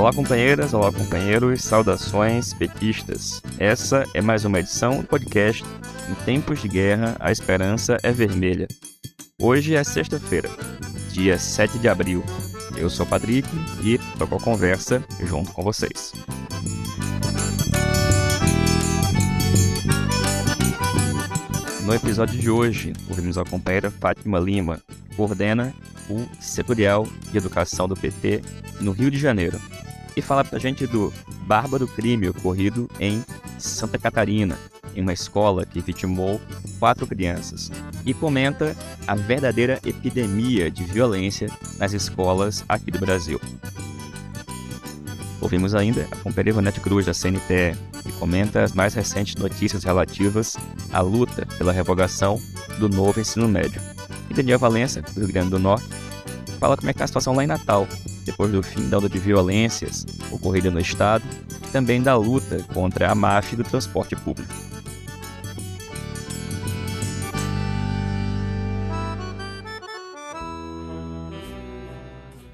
Olá, companheiras, olá, companheiros, saudações petistas. Essa é mais uma edição do podcast Em Tempos de Guerra, a Esperança é Vermelha. Hoje é sexta-feira, dia 7 de abril. Eu sou Patrick e toco a conversa junto com vocês. No episódio de hoje, ouvimos a companheira Fátima Lima, coordena o Setorial de Educação do PT no Rio de Janeiro, e fala pra gente do bárbaro crime ocorrido em Santa Catarina, em uma escola que vitimou quatro crianças, e comenta a verdadeira epidemia de violência nas escolas aqui do Brasil. Ouvimos ainda a companheira Ivonete Cruz, da CNTE, que comenta as mais recentes notícias relativas à luta pela revogação do novo ensino médio. E Daniel Valença, do Rio Grande do Norte, fala como é que está a situação lá em Natal, depois do fim da onda de violências ocorrida no estado, e também da luta contra a máfia do transporte público.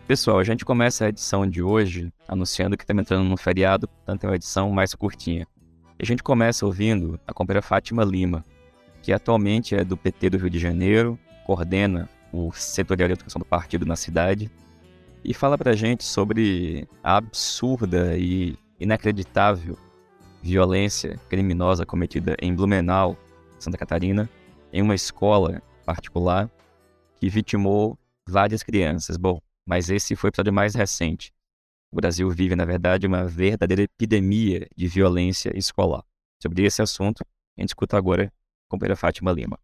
Pessoal, a gente começa a edição de hoje anunciando que estamos entrando no feriado, portanto é uma edição mais curtinha. E a gente começa ouvindo a companheira Fátima Lima, que atualmente é do PT do Rio de Janeiro, coordena o setorial de educação do partido na cidade, e fala pra gente sobre a absurda e inacreditável violência criminosa cometida em Blumenau, Santa Catarina, em uma escola particular que vitimou várias crianças. Bom, mas esse foi o episódio mais recente. O Brasil vive, na verdade, uma verdadeira epidemia de violência escolar. Sobre esse assunto, a gente escuta agora a companheira Fátima Lima.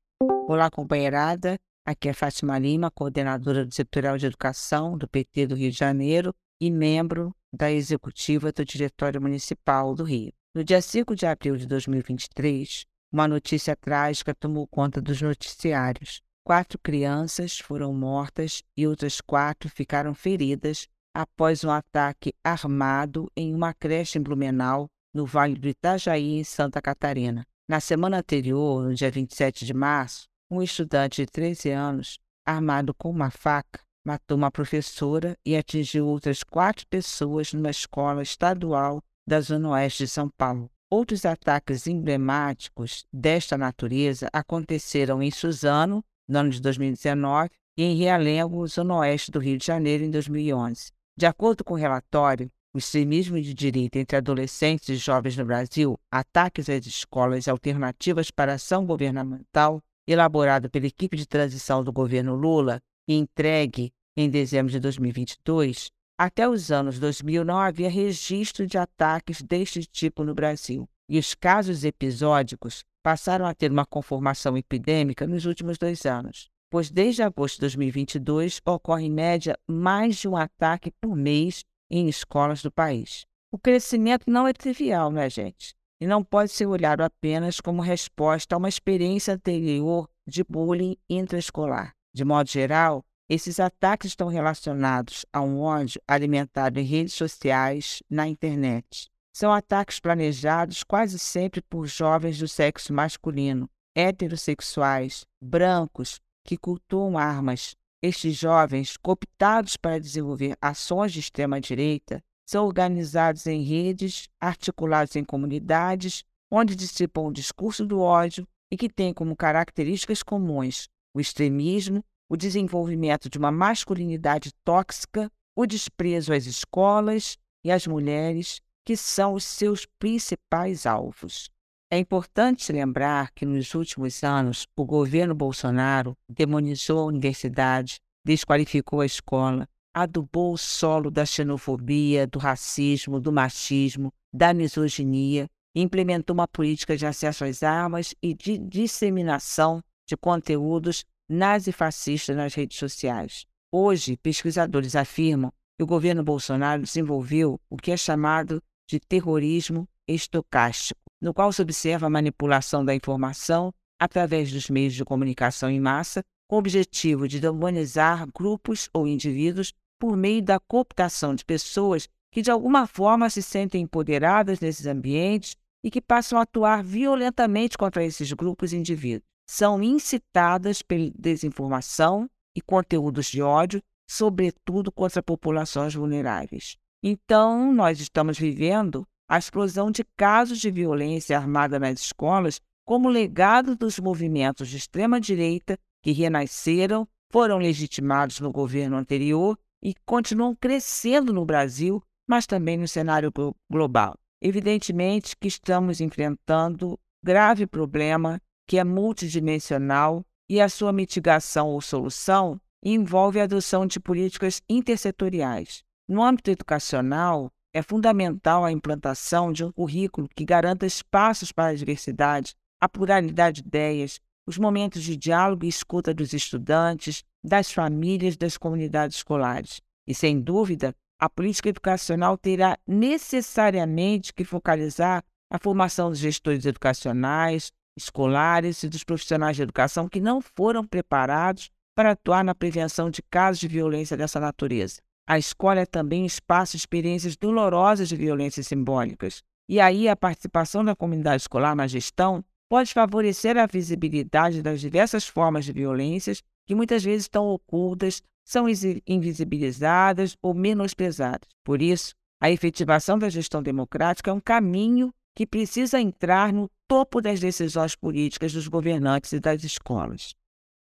Olá, companheirada. Aqui é Fátima Lima, coordenadora do Setorial de Educação do PT do Rio de Janeiro e membro da executiva do Diretório Municipal do Rio. No dia 5 de abril de 2023, uma notícia trágica tomou conta dos noticiários. Quatro crianças foram mortas e outras quatro ficaram feridas após um ataque armado em uma creche em Blumenau, no Vale do Itajaí, em Santa Catarina. Na semana anterior, no dia 27 de março, um estudante de 13 anos, armado com uma faca, matou uma professora e atingiu outras quatro pessoas numa escola estadual da Zona Oeste de São Paulo. Outros ataques emblemáticos desta natureza aconteceram em Suzano, no ano de 2019, e em Realengo, zona oeste do Rio de Janeiro, em 2011. De acordo com o relatório, o extremismo de direita entre adolescentes e jovens no Brasil, ataques às escolas alternativas para ação governamental, elaborado pela equipe de transição do governo Lula e entregue em dezembro de 2022, até os anos 2000 não havia registro de ataques deste tipo no Brasil, e os casos episódicos passaram a ter uma conformação epidêmica nos últimos dois anos, pois desde agosto de 2022 ocorre em média mais de um ataque por mês em escolas do país. O crescimento não é trivial, né, gente? E não pode ser olhado apenas como resposta a uma experiência anterior de bullying intraescolar. De modo geral, esses ataques estão relacionados a um ódio alimentado em redes sociais, na internet, são ataques planejados quase sempre por jovens do sexo masculino, heterossexuais, brancos, que cultuam armas. Estes jovens, cooptados para desenvolver ações de extrema-direita, são organizados em redes, articulados em comunidades, onde dissipam o discurso do ódio e que têm como características comuns o extremismo, o desenvolvimento de uma masculinidade tóxica, o desprezo às escolas e às mulheres que são os seus principais alvos. É importante lembrar que nos últimos anos o governo Bolsonaro demonizou a universidade, desqualificou a escola, adubou o solo da xenofobia, do racismo, do machismo, da misoginia, implementou uma política de acesso às armas e de disseminação de conteúdos nazifascistas nas redes sociais. Hoje, pesquisadores afirmam que o governo Bolsonaro desenvolveu o que é chamado de terrorismo estocástico, no qual se observa a manipulação da informação através dos meios de comunicação em massa, com o objetivo de demonizar grupos ou indivíduos por meio da cooptação de pessoas que de alguma forma se sentem empoderadas nesses ambientes e que passam a atuar violentamente contra esses grupos e indivíduos. São incitadas pela desinformação e conteúdos de ódio, sobretudo contra populações vulneráveis. Então, nós estamos vivendo a explosão de casos de violência armada nas escolas como legado dos movimentos de extrema-direita que renasceram, foram legitimados no governo anterior e continuam crescendo no Brasil, mas também no cenário global. Evidentemente que estamos enfrentando grave problema que é multidimensional e a sua mitigação ou solução envolve a adoção de políticas intersetoriais. No âmbito educacional, é fundamental a implantação de um currículo que garanta espaços para a diversidade, a pluralidade de ideias, os momentos de diálogo e escuta dos estudantes, das famílias, das comunidades escolares. E, sem dúvida, a política educacional terá necessariamente que focalizar a formação dos gestores educacionais, escolares e dos profissionais de educação que não foram preparados para atuar na prevenção de casos de violência dessa natureza. A escola é também espaço de experiências dolorosas de violências simbólicas. E aí a participação da comunidade escolar na gestão pode favorecer a visibilidade das diversas formas de violências que muitas vezes estão ocultas, são invisibilizadas ou menosprezadas. Por isso, a efetivação da gestão democrática é um caminho que precisa entrar no topo das decisões políticas dos governantes e das escolas.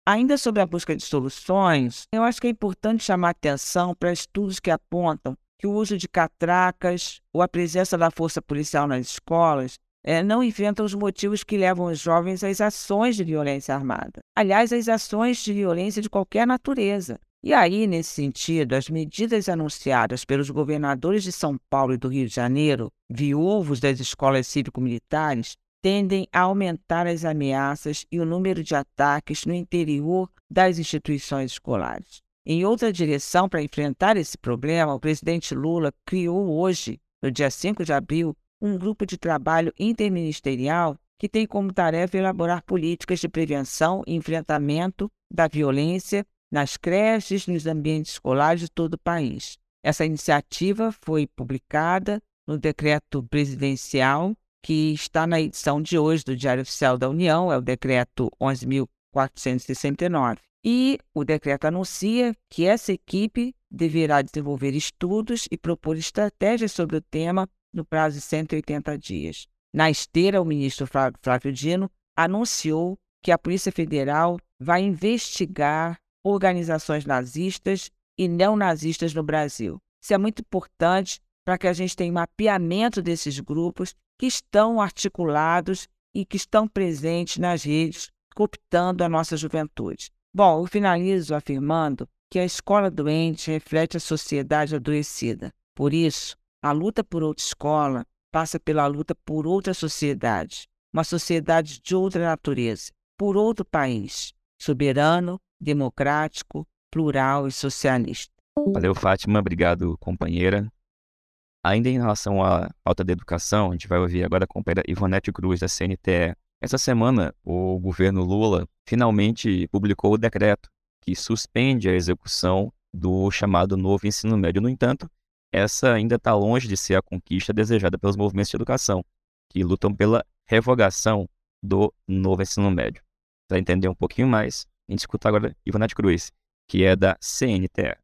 Ainda sobre a busca de soluções, eu acho que é importante chamar atenção para estudos que apontam que o uso de catracas ou a presença da força policial nas escolas é, não inventam os motivos que levam os jovens às ações de violência armada. Aliás, às ações de violência de qualquer natureza. E aí, nesse sentido, as medidas anunciadas pelos governadores de São Paulo e do Rio de Janeiro, viúvos das escolas cívico-militares, tendem a aumentar as ameaças e o número de ataques no interior das instituições escolares. Em outra direção, para enfrentar esse problema, o presidente Lula criou hoje, no dia 5 de abril, um grupo de trabalho interministerial que tem como tarefa elaborar políticas de prevenção e enfrentamento da violência nas creches, nos ambientes escolares de todo o país. Essa iniciativa foi publicada no decreto presidencial que está na edição de hoje do Diário Oficial da União, é o decreto 11.469. E o decreto anuncia que essa equipe deverá desenvolver estudos e propor estratégias sobre o tema no prazo de 180 dias. Na esteira, o ministro Flávio Dino anunciou que a Polícia Federal vai investigar organizações nazistas e neonazistas no Brasil. Isso é muito importante para que a gente tenha mapeamento desses grupos que estão articulados e que estão presentes nas redes, cooptando a nossa juventude. Bom, eu finalizo afirmando que a escola doente reflete a sociedade adoecida. Por isso, a luta por outra escola passa pela luta por outra sociedade, uma sociedade de outra natureza, por outro país, soberano, democrático, plural e socialista. Valeu, Fátima. Obrigado, companheira. Ainda em relação à pauta da educação, a gente vai ouvir agora a companheira Ivonete Cruz, da CNTE. Essa semana, o governo Lula finalmente publicou o decreto que suspende a execução do chamado novo ensino médio. No entanto, essa ainda está longe de ser a conquista desejada pelos movimentos de educação, que lutam pela revogação do novo ensino médio. Para entender um pouquinho mais, a gente escuta agora Ivonete Cruz, que é da CNTE.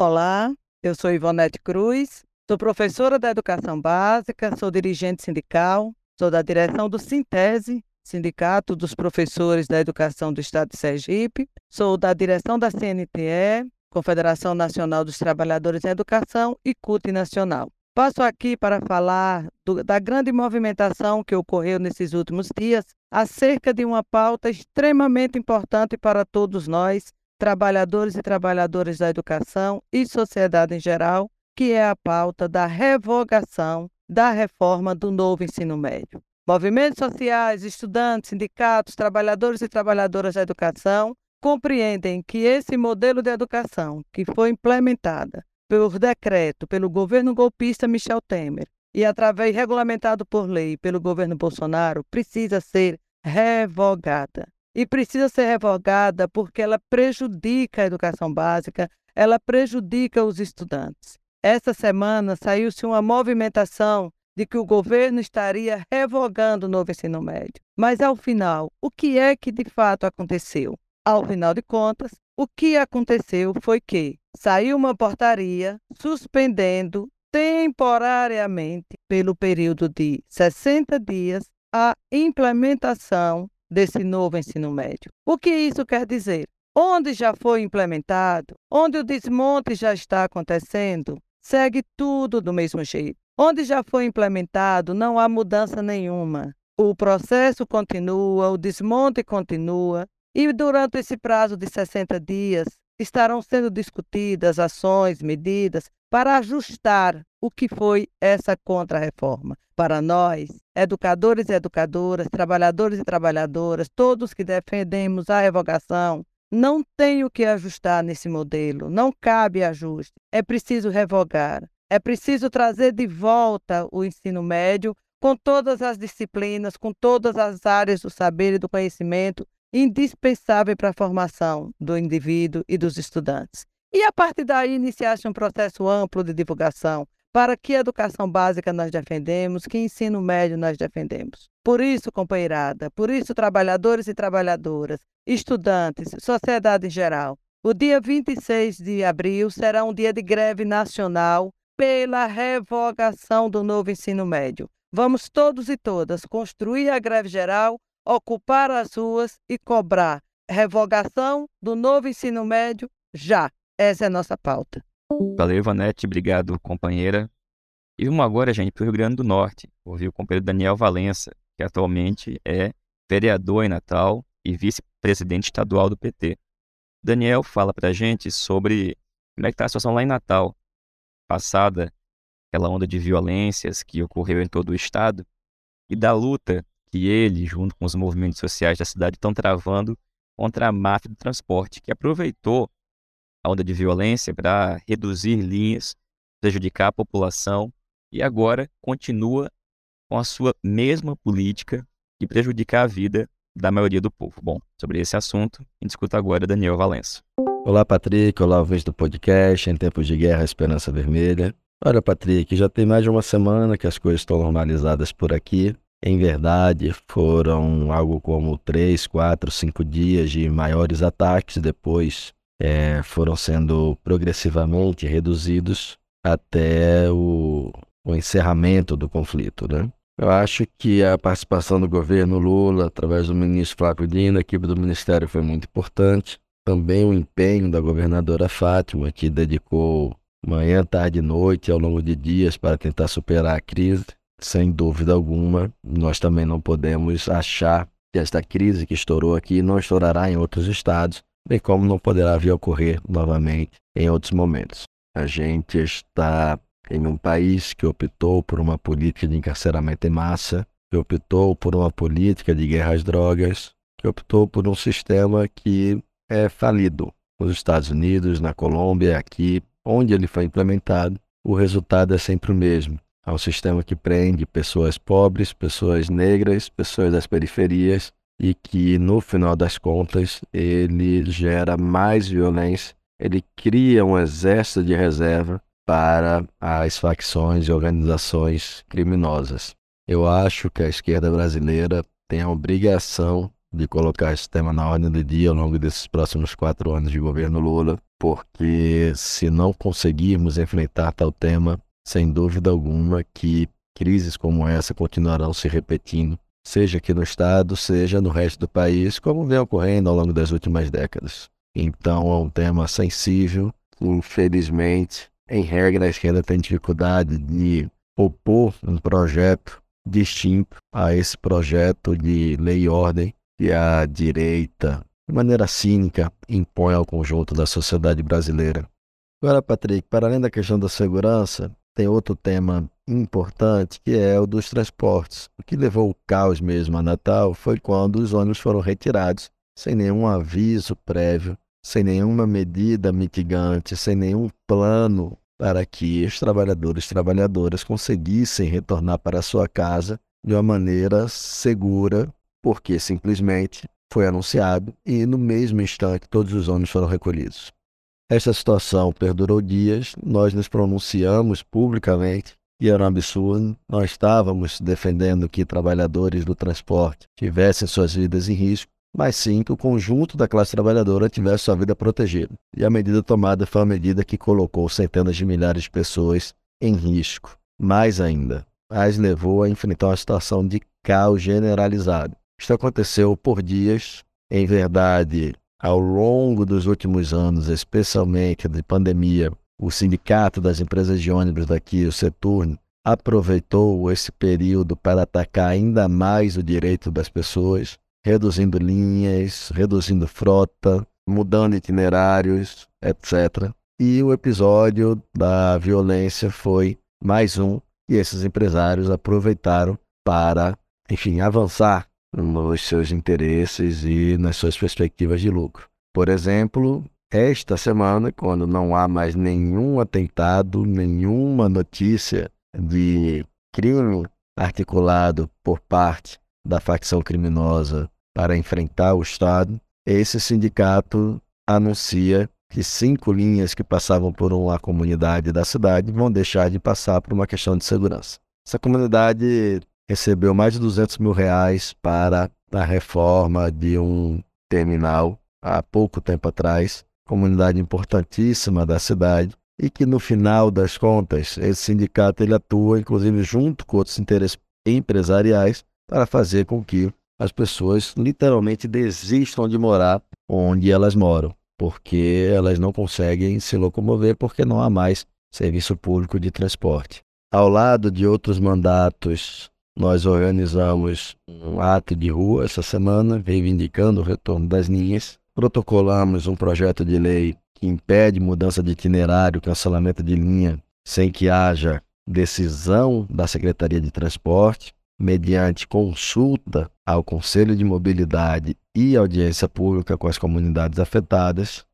Olá, eu sou Ivonete Cruz, sou professora da educação básica, sou dirigente sindical, sou da direção do Sintese, Sindicato dos Professores da Educação do Estado de Sergipe, sou da direção da CNTE, Confederação Nacional dos Trabalhadores em Educação e CUT Nacional. Passo aqui para falar do, da grande movimentação que ocorreu nesses últimos dias acerca de uma pauta extremamente importante para todos nós, trabalhadores e trabalhadoras da educação e sociedade em geral, que é a pauta da revogação da reforma do novo ensino médio. Movimentos sociais, estudantes, sindicatos, trabalhadores e trabalhadoras da educação compreendem que esse modelo de educação que foi implementada por decreto pelo governo golpista Michel Temer e através regulamentado por lei pelo governo Bolsonaro precisa ser revogada. E precisa ser revogada porque ela prejudica a educação básica, ela prejudica os estudantes. Essa semana saiu-se uma movimentação de que o governo estaria revogando o novo ensino médio. Mas, ao final, o que é que de fato aconteceu? Ao final de contas, o que aconteceu foi que saiu uma portaria suspendendo temporariamente, pelo período de 60 dias, a implementação desse novo ensino médio. O que isso quer dizer? Onde já foi implementado, onde o desmonte já está acontecendo, segue tudo do mesmo jeito. Onde já foi implementado, não há mudança nenhuma. O processo continua, o desmonte continua, e durante esse prazo de 60 dias estarão sendo discutidas ações, medidas para ajustar o que foi essa contra-reforma. Para nós, educadores e educadoras, trabalhadores e trabalhadoras, todos que defendemos a revogação, não tem o que ajustar nesse modelo, não cabe ajuste. É preciso revogar, é preciso trazer de volta o ensino médio com todas as disciplinas, com todas as áreas do saber e do conhecimento indispensável para a formação do indivíduo e dos estudantes. E a partir daí iniciasse um processo amplo de divulgação para que educação básica nós defendemos, que ensino médio nós defendemos. Por isso, companheirada, por isso, trabalhadores e trabalhadoras, estudantes, sociedade em geral, o dia 26 de abril será um dia de greve nacional pela revogação do novo ensino médio. Vamos todos e todas construir a greve geral ocupar as ruas e cobrar revogação do novo ensino médio já. Essa é a nossa pauta. Valeu, Ivanete. Obrigado, companheira. E vamos agora, gente, para o Rio Grande do Norte. Ouvir o companheiro Daniel Valença, que atualmente é vereador em Natal e vice-presidente estadual do PT. Daniel fala para a gente sobre como é que está a situação lá em Natal, passada aquela onda de violências que ocorreu em todo o estado, e da luta que ele, junto com os movimentos sociais da cidade, estão travando contra a máfia do transporte, que aproveitou a onda de violência para reduzir linhas, prejudicar a população e agora continua com a sua mesma política de prejudicar a vida da maioria do povo. Bom, sobre esse assunto, a gente escuta agora Daniel Valença. Olá, Patrick. Olá, ouvintes do podcast Em Tempos de Guerra, Esperança Vermelha. Olha, Patrick, já tem mais de uma semana que as coisas estão normalizadas por aqui. Em verdade, foram algo como três, quatro, cinco dias de maiores ataques, depois é, foram sendo progressivamente reduzidos até o, o encerramento do conflito. Né? Eu acho que a participação do governo Lula, através do ministro Flávio Dino, a equipe do ministério foi muito importante. Também o empenho da governadora Fátima, que dedicou manhã, tarde e noite ao longo de dias para tentar superar a crise. Sem dúvida alguma, nós também não podemos achar que esta crise que estourou aqui não estourará em outros estados, bem como não poderá vir a ocorrer novamente em outros momentos. A gente está em um país que optou por uma política de encarceramento em massa, que optou por uma política de guerra às drogas, que optou por um sistema que é falido. Nos Estados Unidos, na Colômbia, aqui, onde ele foi implementado, o resultado é sempre o mesmo um sistema que prende pessoas pobres, pessoas negras, pessoas das periferias e que, no final das contas, ele gera mais violência, ele cria um exército de reserva para as facções e organizações criminosas. Eu acho que a esquerda brasileira tem a obrigação de colocar esse tema na ordem do dia ao longo desses próximos quatro anos de governo Lula, porque se não conseguirmos enfrentar tal tema, sem dúvida alguma que crises como essa continuarão se repetindo, seja aqui no estado, seja no resto do país, como vem ocorrendo ao longo das últimas décadas. Então é um tema sensível, infelizmente, em regra a esquerda tem dificuldade de opor um projeto distinto a esse projeto de lei e ordem que a direita, de maneira cínica, impõe ao conjunto da sociedade brasileira. Agora, Patrick, para além da questão da segurança, tem outro tema importante que é o dos transportes. O que levou o caos mesmo a Natal foi quando os ônibus foram retirados sem nenhum aviso prévio, sem nenhuma medida mitigante, sem nenhum plano para que os trabalhadores e trabalhadoras conseguissem retornar para sua casa de uma maneira segura, porque simplesmente foi anunciado e no mesmo instante todos os ônibus foram recolhidos. Esta situação perdurou dias, nós nos pronunciamos publicamente e era um absurdo. Nós estávamos defendendo que trabalhadores do transporte tivessem suas vidas em risco, mas sim que o conjunto da classe trabalhadora tivesse sua vida protegida. E a medida tomada foi uma medida que colocou centenas de milhares de pessoas em risco. Mais ainda, as levou a enfrentar uma situação de caos generalizado. Isto aconteceu por dias. Em verdade, ao longo dos últimos anos, especialmente de pandemia, o sindicato das empresas de ônibus daqui, o Seturno, aproveitou esse período para atacar ainda mais o direito das pessoas, reduzindo linhas, reduzindo frota, mudando itinerários, etc. E o episódio da violência foi mais um e esses empresários aproveitaram para, enfim, avançar nos seus interesses e nas suas perspectivas de lucro. Por exemplo, esta semana, quando não há mais nenhum atentado, nenhuma notícia de crime articulado por parte da facção criminosa para enfrentar o Estado, esse sindicato anuncia que cinco linhas que passavam por uma comunidade da cidade vão deixar de passar por uma questão de segurança. Essa comunidade recebeu mais de 200 mil reais para a reforma de um terminal há pouco tempo atrás, comunidade importantíssima da cidade, e que no final das contas esse sindicato ele atua inclusive junto com outros interesses empresariais para fazer com que as pessoas literalmente desistam de morar onde elas moram, porque elas não conseguem se locomover porque não há mais serviço público de transporte. Ao lado de outros mandatos, nós organizamos um ato de rua essa semana, reivindicando o retorno das linhas. Protocolamos um projeto de lei que impede mudança de itinerário, cancelamento de linha, sem que haja decisão da Secretaria de Transporte, mediante consulta ao Conselho de Mobilidade e audiência pública com as comunidades afetadas.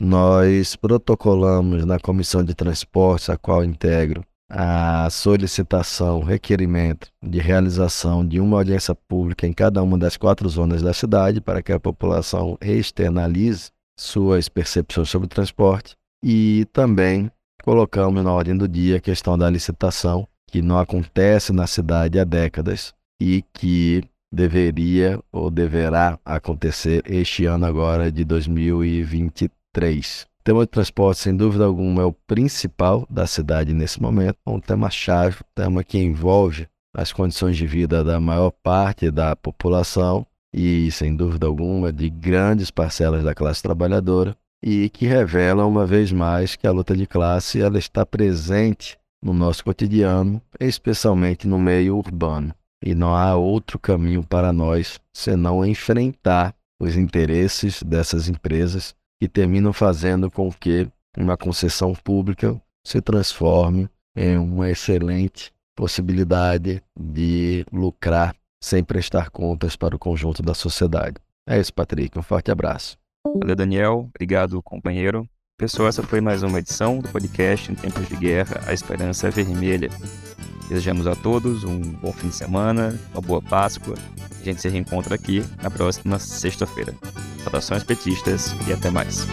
Nós protocolamos na Comissão de Transportes, a qual integro, a solicitação, requerimento de realização de uma audiência pública em cada uma das quatro zonas da cidade para que a população externalize suas percepções sobre o transporte e também colocamos na ordem do dia a questão da licitação, que não acontece na cidade há décadas e que deveria ou deverá acontecer este ano agora de 2023. Tema de transporte, sem dúvida alguma, é o principal da cidade nesse momento, é um tema-chave, um tema que envolve as condições de vida da maior parte da população e, sem dúvida alguma, de grandes parcelas da classe trabalhadora e que revela uma vez mais que a luta de classe ela está presente no nosso cotidiano, especialmente no meio urbano. E não há outro caminho para nós senão enfrentar os interesses dessas empresas que terminam fazendo com que uma concessão pública se transforme em uma excelente possibilidade de lucrar sem prestar contas para o conjunto da sociedade. É isso, Patrick. Um forte abraço. Valeu, Daniel. Obrigado, companheiro. Pessoal, essa foi mais uma edição do podcast Em Tempos de Guerra, a Esperança Vermelha. Desejamos a todos um bom fim de semana, uma boa Páscoa. A gente se reencontra aqui na próxima sexta-feira. Saudações petistas e até mais.